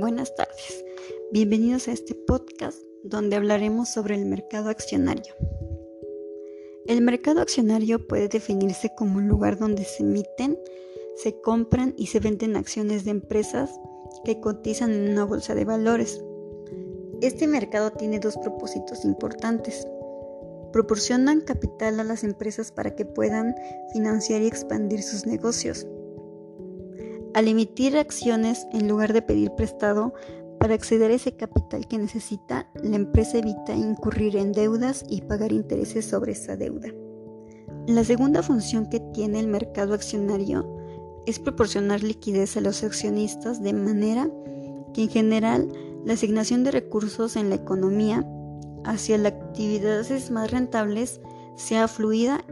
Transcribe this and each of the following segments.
Buenas tardes. Bienvenidos a este podcast donde hablaremos sobre el mercado accionario. El mercado accionario puede definirse como un lugar donde se emiten, se compran y se venden acciones de empresas que cotizan en una bolsa de valores. Este mercado tiene dos propósitos importantes. Proporcionan capital a las empresas para que puedan financiar y expandir sus negocios al emitir acciones, en lugar de pedir prestado, para acceder a ese capital que necesita, la empresa evita incurrir en deudas y pagar intereses sobre esa deuda. La segunda función que tiene el mercado accionario es proporcionar liquidez a los accionistas de manera que en general la asignación de recursos en la economía hacia las actividades más rentables sea fluida.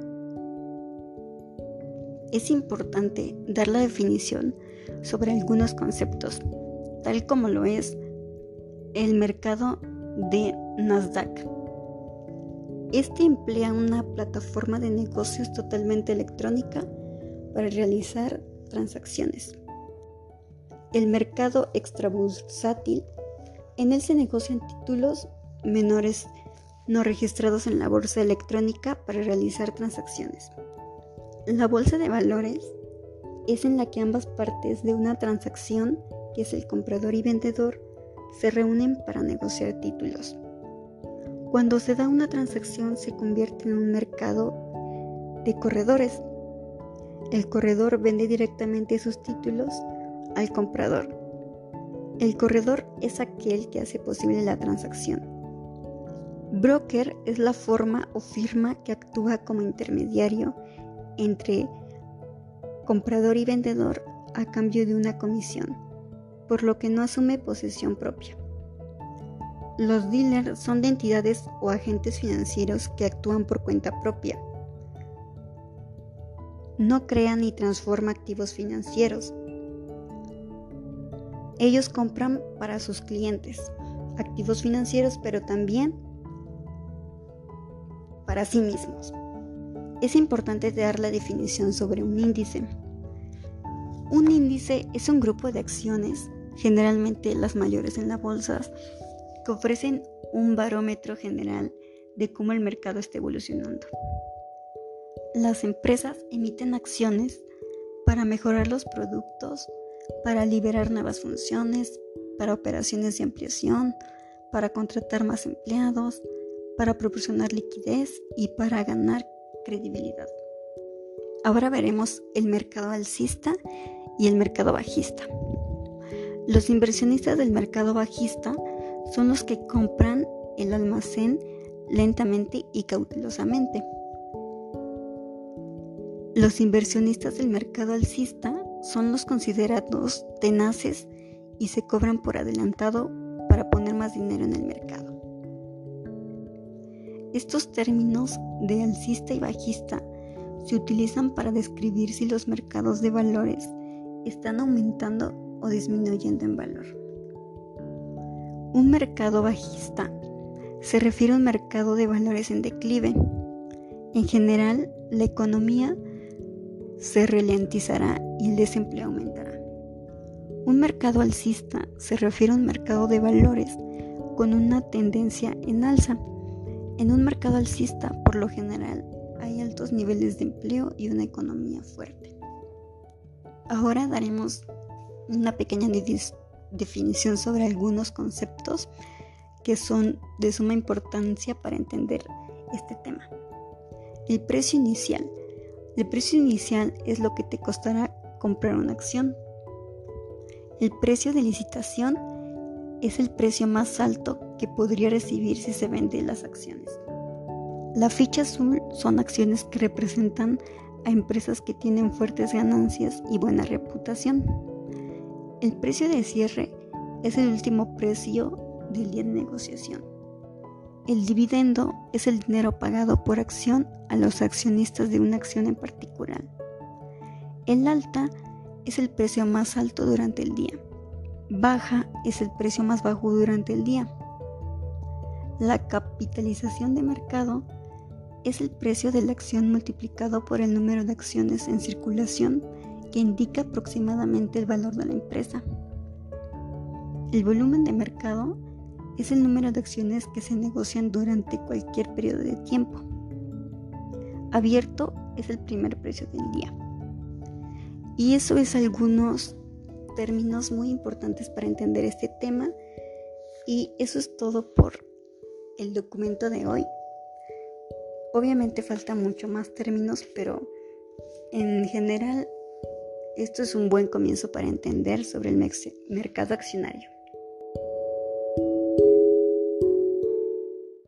Es importante dar la definición sobre algunos conceptos, tal como lo es el mercado de Nasdaq. Este emplea una plataforma de negocios totalmente electrónica para realizar transacciones. El mercado extrabursátil, en él se negocian títulos menores no registrados en la bolsa electrónica para realizar transacciones. La bolsa de valores es en la que ambas partes de una transacción, que es el comprador y vendedor, se reúnen para negociar títulos. Cuando se da una transacción se convierte en un mercado de corredores. El corredor vende directamente sus títulos al comprador. El corredor es aquel que hace posible la transacción. Broker es la forma o firma que actúa como intermediario entre comprador y vendedor a cambio de una comisión, por lo que no asume posesión propia. Los dealers son de entidades o agentes financieros que actúan por cuenta propia. No crean ni transforman activos financieros. Ellos compran para sus clientes activos financieros, pero también para sí mismos es importante dar la definición sobre un índice. Un índice es un grupo de acciones, generalmente las mayores en la bolsa, que ofrecen un barómetro general de cómo el mercado está evolucionando. Las empresas emiten acciones para mejorar los productos, para liberar nuevas funciones, para operaciones de ampliación, para contratar más empleados, para proporcionar liquidez y para ganar credibilidad. Ahora veremos el mercado alcista y el mercado bajista. Los inversionistas del mercado bajista son los que compran el almacén lentamente y cautelosamente. Los inversionistas del mercado alcista son los considerados tenaces y se cobran por adelantado para poner más dinero en el mercado. Estos términos de alcista y bajista se utilizan para describir si los mercados de valores están aumentando o disminuyendo en valor. Un mercado bajista se refiere a un mercado de valores en declive. En general, la economía se ralentizará y el desempleo aumentará. Un mercado alcista se refiere a un mercado de valores con una tendencia en alza en un mercado alcista, por lo general, hay altos niveles de empleo y una economía fuerte. Ahora daremos una pequeña definición sobre algunos conceptos que son de suma importancia para entender este tema. El precio inicial. El precio inicial es lo que te costará comprar una acción. El precio de licitación es el precio más alto que podría recibir si se venden las acciones. La ficha azul son acciones que representan a empresas que tienen fuertes ganancias y buena reputación. El precio de cierre es el último precio del día de negociación. El dividendo es el dinero pagado por acción a los accionistas de una acción en particular. El alta es el precio más alto durante el día. Baja es el precio más bajo durante el día. La capitalización de mercado es el precio de la acción multiplicado por el número de acciones en circulación que indica aproximadamente el valor de la empresa. El volumen de mercado es el número de acciones que se negocian durante cualquier periodo de tiempo. Abierto es el primer precio del día. Y eso es algunos términos muy importantes para entender este tema. Y eso es todo por el documento de hoy. Obviamente falta mucho más términos, pero en general esto es un buen comienzo para entender sobre el mercado accionario.